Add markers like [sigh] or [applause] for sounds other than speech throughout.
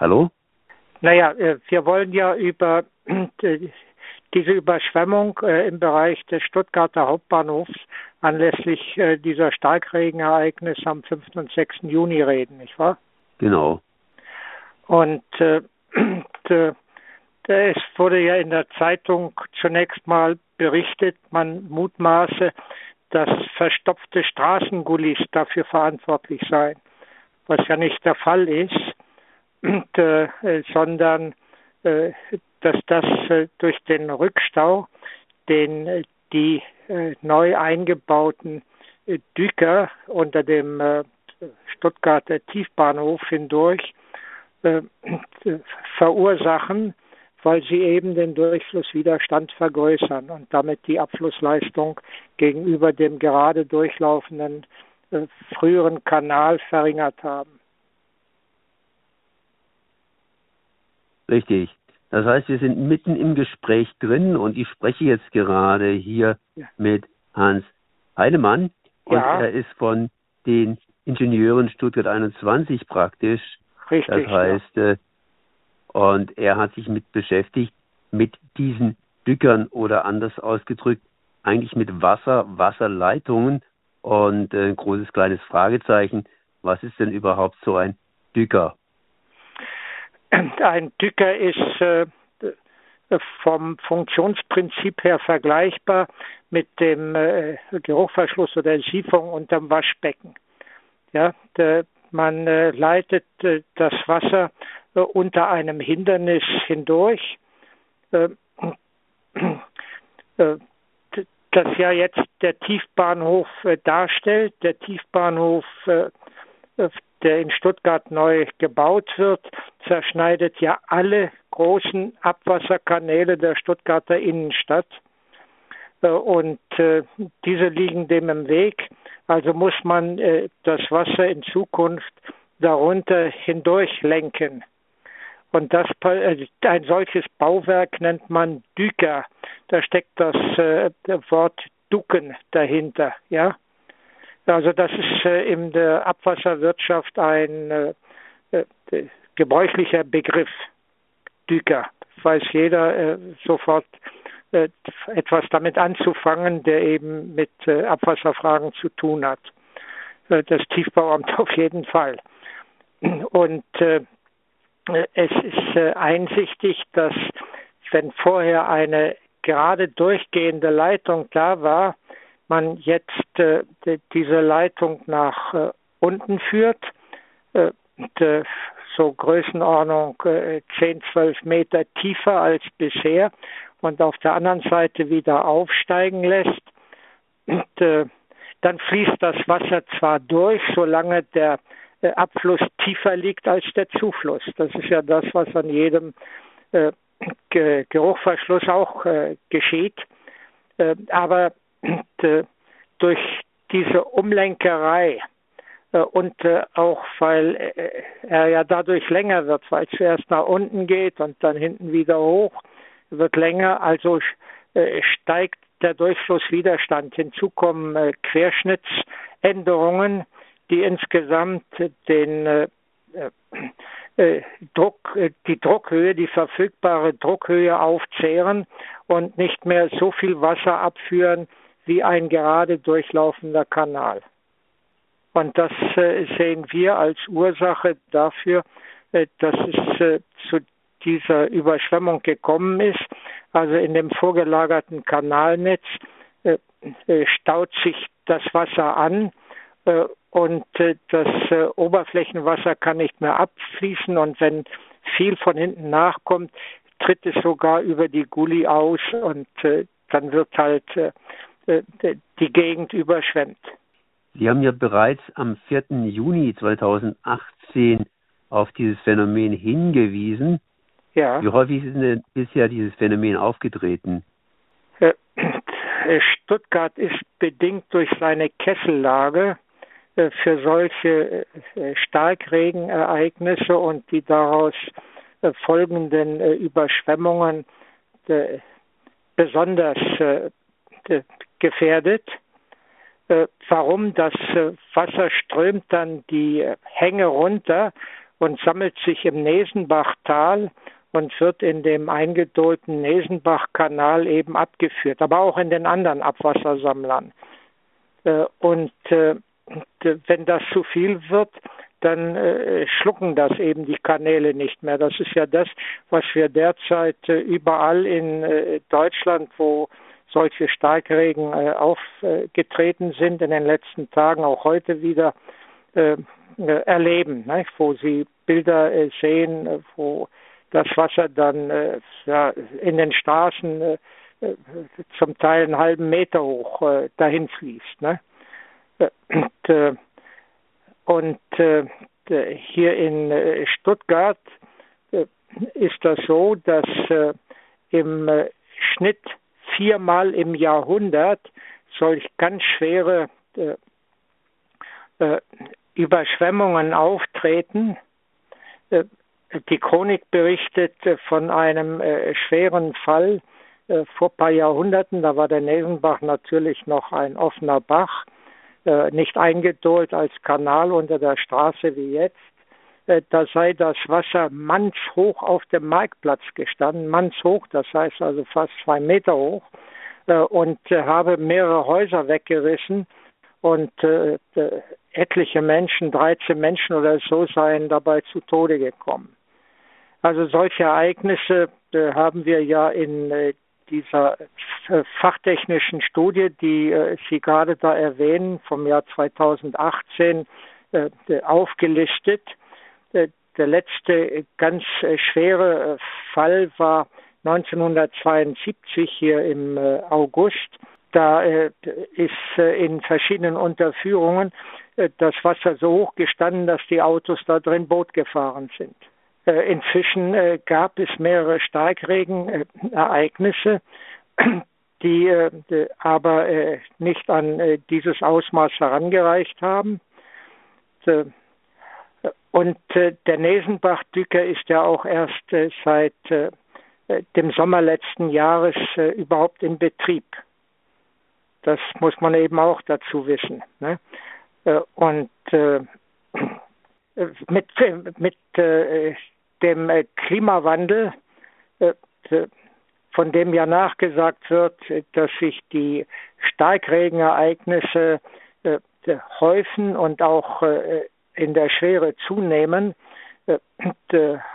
Hallo? Naja, wir wollen ja über [clears throat] diese Überschwemmung im Bereich des Stuttgarter Hauptbahnhofs anlässlich dieser Starkregenereignisse am 5. und 6. Juni reden, nicht wahr? Genau. [clears throat] Und äh, es wurde ja in der Zeitung zunächst mal berichtet, man mutmaße, dass verstopfte Straßengullis dafür verantwortlich seien, was ja nicht der Fall ist, äh, sondern äh, dass das äh, durch den Rückstau, den äh, die äh, neu eingebauten äh, Düker unter dem Stuttgarter Tiefbahnhof hindurch verursachen, weil sie eben den Durchflusswiderstand vergrößern und damit die Abflussleistung gegenüber dem gerade durchlaufenden äh, früheren Kanal verringert haben. Richtig. Das heißt, wir sind mitten im Gespräch drin und ich spreche jetzt gerade hier ja. mit Hans Heinemann und ja. er ist von den Ingenieuren Stuttgart 21 praktisch. Richtig. Das heißt, ja. Äh, und er hat sich mit beschäftigt, mit diesen Dückern oder anders ausgedrückt, eigentlich mit Wasser, Wasserleitungen und äh, ein großes kleines Fragezeichen. Was ist denn überhaupt so ein Dücker? Ein Dücker ist äh, vom Funktionsprinzip her vergleichbar mit dem äh, Geruchverschluss oder Siphon unterm Waschbecken. Ja, der, man äh, leitet äh, das Wasser äh, unter einem Hindernis hindurch, äh, äh, das ja jetzt der Tiefbahnhof darstellt. Der Tiefbahnhof, der in Stuttgart neu gebaut wird, zerschneidet ja alle großen Abwasserkanäle der Stuttgarter Innenstadt. Und diese liegen dem im Weg. Also muss man das Wasser in Zukunft darunter hindurch lenken. Und das, äh, ein solches Bauwerk nennt man Düker. Da steckt das äh, Wort Ducken dahinter, ja. Also das ist äh, in der Abwasserwirtschaft ein äh, äh, gebräuchlicher Begriff. Düker. Weiß jeder sofort etwas damit anzufangen, der eben mit Abwasserfragen zu tun hat. Das Tiefbauamt [laughs] auf jeden Fall. Und es ist einsichtig, dass wenn vorher eine gerade durchgehende Leitung da war, man jetzt äh, diese Leitung nach äh, unten führt, äh, so Größenordnung äh, 10, 12 Meter tiefer als bisher und auf der anderen Seite wieder aufsteigen lässt. Dann fließt das Wasser zwar durch, solange der Abfluss tiefer liegt als der Zufluss. Das ist ja das, was an jedem Geruchverschluss auch geschieht. Aber äh, durch diese Umlenkerei äh, und auch weil er ja dadurch länger wird, weil es zuerst nach unten geht und dann hinten wieder hoch, wird länger, also steigt der Durchflusswiderstand. Hinzu kommen Querschnittsänderungen, die insgesamt den äh, äh, Druck, äh, die Druckhöhe, die verfügbare Druckhöhe aufzehren und nicht mehr so viel Wasser abführen wie ein gerade durchlaufender Kanal. Und das äh, sehen wir als Ursache dafür, äh, dass es äh, zu dieser Überschwemmung gekommen ist. Also in dem vorgelagerten Kanalnetz staut sich das Wasser an und das Oberflächenwasser kann nicht mehr abfließen und wenn viel von hinten nachkommt, tritt es sogar über die Gully aus und dann wird halt die Gegend überschwemmt. Sie haben ja bereits am 4. Juni 2018 auf dieses Phänomen hingewiesen. Ja. Wie häufig ist denn bisher dieses Phänomen aufgetreten? Äh, Stuttgart ist bedingt durch seine Kessellage äh, für solche äh, Starkregenereignisse und die daraus äh, folgenden Überschwemmungen besonders gefährdet. Warum? Das Wasser strömt dann die Hänge runter und sammelt sich im Nesenbachtal und wird in dem eingedolten Nesenbachkanal eben abgeführt, aber auch in den anderen Abwassersammlern. Äh, und äh, wenn das zu viel wird, dann äh, schlucken das eben die Kanäle nicht mehr. Das ist ja das, was wir derzeit überall in Deutschland, wo solche Starkregen aufgetreten sind, in den letzten Tagen, auch heute wieder erleben, wo Sie Bilder sehen, wo das Wasser dann äh, ja, in den Straßen äh, äh, zum Teil einen halben Meter hoch äh, dahin fließt. Ne? Und, äh, und äh, hier in äh, Stuttgart äh, ist das so, dass äh, im äh, Schnitt viermal im Jahrhundert solch ganz schwere äh, äh, Überschwemmungen auftreten. Äh, die Chronik berichtet von einem äh, schweren Fall äh, vor ein paar Jahrhunderten. Da war der Nesenbach natürlich noch ein offener Bach, äh, nicht eingedolt als Kanal unter der Straße wie jetzt. Äh, da sei das Wasser mannshoch auf dem Marktplatz gestanden, mannshoch, das heißt also fast zwei Meter hoch, äh, und äh, habe mehrere Häuser weggerissen und etliche Menschen, 13 Menschen oder so, seien dabei zu Tode gekommen. Also solche Ereignisse äh, haben wir ja in äh, dieser äh, fachtechnischen Studie, die äh, Sie gerade da erwähnen, vom Jahr 2018 äh, aufgelistet. Äh, der letzte ganz schwere Fall war 1972 hier im August. Da ist in verschiedenen Unterführungen das Wasser so hoch gestanden, dass die Autos da drin Boot gefahren sind. Äh, inzwischen äh, gab es mehrere Starkregenereignisse, [clears throat] die äh, aber nicht an dieses Ausmaß herangereicht haben. Und der Nesenbach-Dücker ist ja auch erst seit dem Sommer letzten Jahres überhaupt in Betrieb. Das muss man eben auch dazu wissen. Ne? Und [clears throat] mit, mit dem äh, Klimawandel, äh, von dem ja nachgesagt wird, dass sich die Starkregenereignisse äh, häufen und auch in der Schwere zunehmen,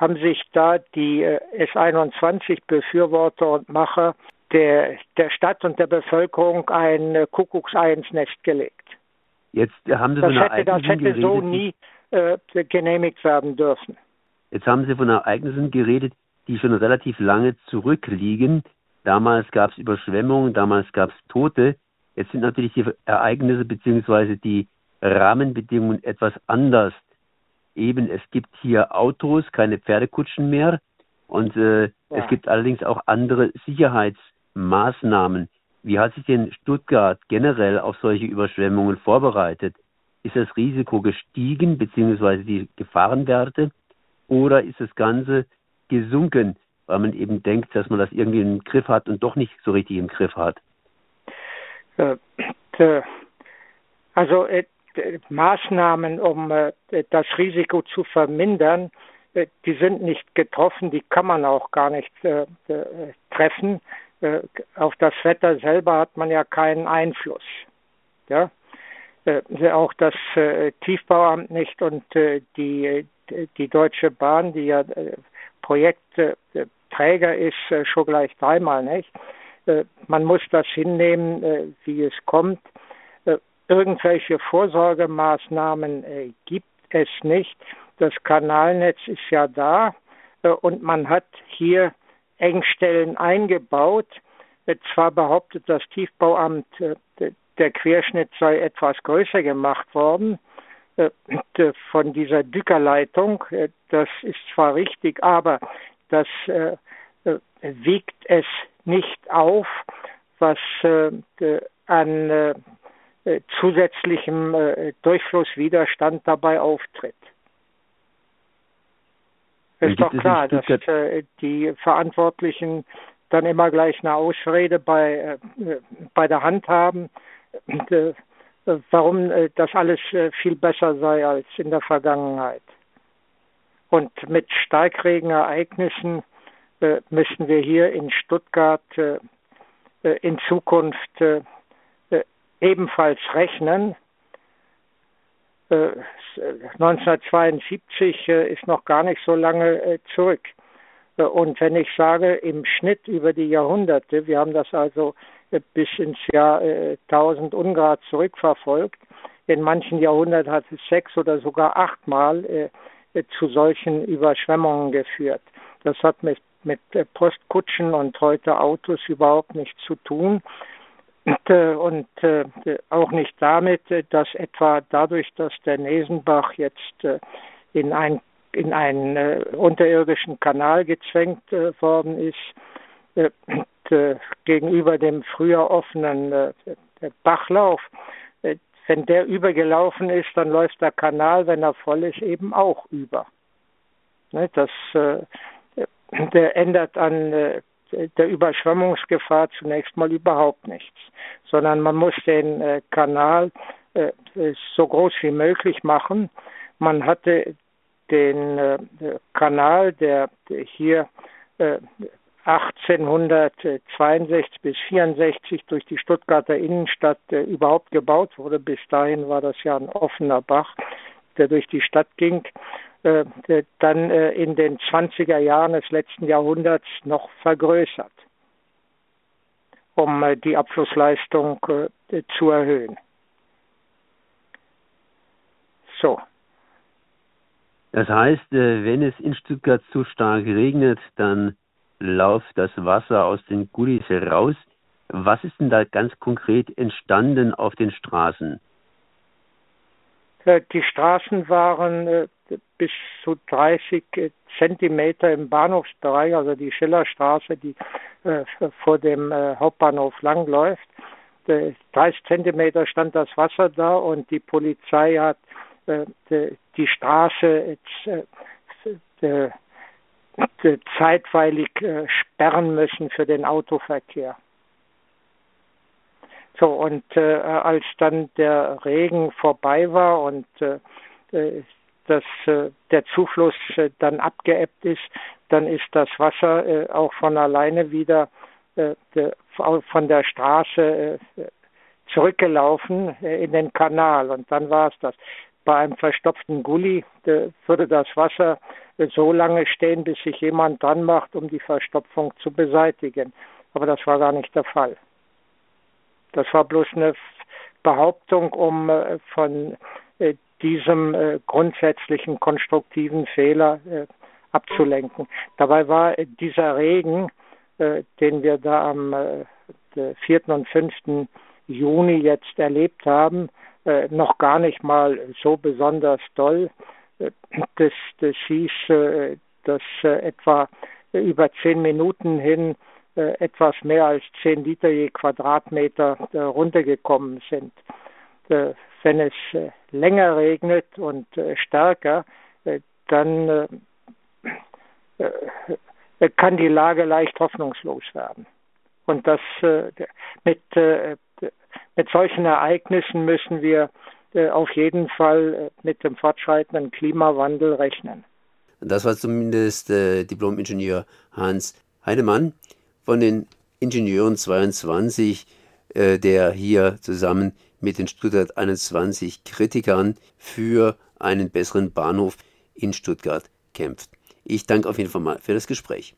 haben sich da die S21-Befürworter und Macher der, der Stadt und der Bevölkerung ein Kuckucksei ins Nest gelegt. Jetzt haben Sie das, so hätte, das hätte so nie äh, genehmigt werden dürfen. Jetzt haben Sie von Ereignissen geredet, die schon relativ lange zurückliegen. Damals gab es Überschwemmungen, damals gab es Tote. Jetzt sind natürlich die Ereignisse bzw. die Rahmenbedingungen etwas anders. Eben, es gibt hier Autos, keine Pferdekutschen mehr. Und äh, ja. es gibt allerdings auch andere Sicherheitsmaßnahmen. Wie hat sich denn Stuttgart generell auf solche Überschwemmungen vorbereitet? Ist das Risiko gestiegen, beziehungsweise die Gefahrenwerte? Oder ist das Ganze gesunken, weil man eben denkt, dass man das irgendwie im Griff hat und doch nicht so richtig im Griff hat? Äh, also äh, Maßnahmen, um äh, das Risiko zu vermindern, die sind nicht getroffen, die kann man auch gar nicht treffen. auf das Wetter selber hat man ja keinen Einfluss. Ja? auch das Tiefbauamt nicht und die die Deutsche Bahn, die ja äh, Projektträger ist, äh, schon gleich dreimal nicht. Äh, man muss das hinnehmen, wie es kommt. Irgendwelche Vorsorgemaßnahmen gibt es nicht. Das Kanalnetz ist ja da und man hat hier Engstellen eingebaut. Zwar behauptet das Tiefbauamt, der Querschnitt sei etwas größer gemacht worden, äh, von dieser Dückerleitung. Äh, das ist zwar richtig, aber das äh, wiegt es nicht auf, was an zusätzlichem Durchflusswiderstand dabei auftritt. Es ist doch klar, dass die Verantwortlichen dann immer gleich eine Ausrede bei, bei der Hand haben warum äh, das alles äh, viel besser sei als in der Vergangenheit. Und mit Starkregenereignissen äh, müssen wir hier in Stuttgart äh, äh in Zukunft äh, äh, ebenfalls rechnen. 1972 ist noch gar nicht so lange zurück. Und wenn ich sage, im Schnitt über die Jahrhunderte, wir haben das also bis ins Jahr 1000 Ungrad zurückverfolgt, in manchen Jahrhunderten hat es sechs oder sogar achtmal zu solchen Überschwemmungen geführt. Das hat mit, mit Postkutschen und heute Autos überhaupt nichts zu tun. Und, äh, und äh, auch nicht damit, äh, dass etwa dadurch, dass der Nesenbach jetzt in, ein, in einen unterirdischen Kanal gezwängt worden ist, gegenüber dem früher offenen Bachlauf, wenn der übergelaufen ist, dann läuft der Kanal, wenn er voll ist, eben auch über. Ne, das der ändert an der Überschwemmungsgefahr zunächst mal überhaupt nichts, sondern man muss den äh, Kanal so groß wie möglich machen. Man hatte den Kanal, der hier 1862 bis 64 durch die Stuttgarter Innenstadt äh, überhaupt gebaut wurde. Bis dahin war das ja ein offener Bach, der durch die Stadt ging. Äh, dann äh, in den 20er Jahren des letzten Jahrhunderts noch vergrößert, um äh, die Abflussleistung äh, zu erhöhen. So. Das heißt, äh, wenn es in Stuttgart zu stark regnet, dann läuft das Wasser aus den Gullis heraus. Was ist denn da ganz konkret entstanden auf den Straßen? Äh, die Straßen waren äh, bis zu 30 äh, Zentimeter im Bahnhofsbereich, also die Schillerstraße, die vor dem Hauptbahnhof langläuft. 30 Zentimeter stand das Wasser da und die Polizei hat die Straße zeitweilig äh, sperren müssen für den Autoverkehr. So, und äh, als dann der Regen vorbei war und äh, äh dass äh, der Zufluss äh, dann abgeebbt ist, dann ist das Wasser äh, auch von alleine wieder de, von der Straße zurückgelaufen in den Kanal und dann war es das. Bei einem verstopften Gully würde das Wasser so lange stehen, bis sich jemand dran macht, um die Verstopfung zu beseitigen. Aber das war gar nicht der Fall. Das war bloß eine Behauptung, um äh, von diesem äh, grundsätzlichen konstruktiven Fehler abzulenken. Dabei war dieser Regen, den wir da am 4. und 5. Juni jetzt erlebt haben, noch gar nicht mal so besonders doll das, das hieß, äh, dass äh, etwa über zehn Minuten hin äh, etwas mehr als zehn Liter je Quadratmeter runtergekommen sind. Wenn es länger regnet und stärker, dann kann die Lage leicht hoffnungslos werden. Und das mit, mit solchen Ereignissen müssen wir äh, auf jeden Fall äh, mit dem fortschreitenden Klimawandel rechnen. Das war zumindest äh, Diplom-Ingenieur Hans Heidemann von den Ingenieuren 22, äh, der hier zusammen mit den Stuttgart 21 Kritikern für einen besseren Bahnhof in Stuttgart kämpft. Ich danke auf jeden Fall mal für das Gespräch.